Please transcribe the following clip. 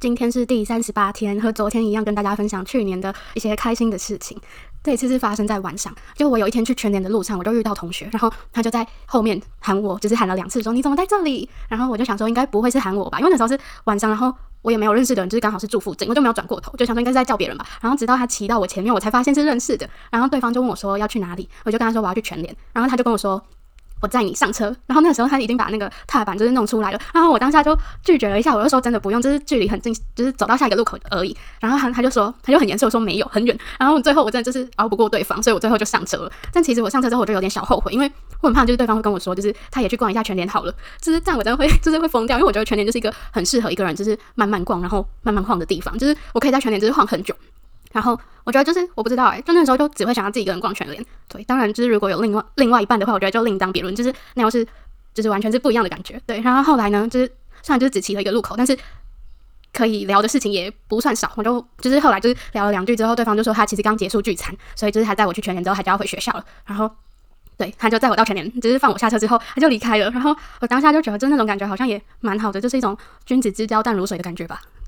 今天是第三十八天，和昨天一样，跟大家分享去年的一些开心的事情。这一次是发生在晚上，就我有一天去全联的路上，我就遇到同学，然后他就在后面喊我，就是喊了两次，说你怎么在这里？然后我就想说，应该不会是喊我吧，因为那时候是晚上，然后我也没有认识的人，就是刚好是住附近，我就没有转过头，就想说应该是在叫别人吧。然后直到他骑到我前面，我才发现是认识的。然后对方就问我说要去哪里，我就跟他说我要去全联，然后他就跟我说。我载你上车，然后那个时候他已经把那个踏板就是弄出来了，然后我当下就拒绝了一下，我就说真的不用，就是距离很近，就是走到下一个路口而已。然后他他就说他就很严肃说没有很远，然后最后我真的就是熬不过对方，所以我最后就上车了。但其实我上车之后我就有点小后悔，因为我很怕就是对方会跟我说，就是他也去逛一下全联好了，就是这样我真的会 就是会疯掉，因为我觉得全联就是一个很适合一个人就是慢慢逛，然后慢慢晃的地方，就是我可以在全联就是晃很久。然后我觉得就是我不知道哎、就那时候就只会想要自己一个人逛全联。对，当然就是如果有另外另外一半的话，我觉得就另当别论，就是那又是就是完全是不一样的感觉。对，然后后来呢，就是虽然就是只骑了一个路口，但是可以聊的事情也不算少。我就就是后来就是聊了两句之后，对方就说他其实刚结束聚餐，所以就是他带我去全联之后，他就要回学校了。然后对，他就载我到全联，就是放我下车之后，他就离开了。然后我当下就觉得，就那种感觉好像也蛮好的，就是一种君子之交淡如水的感觉吧。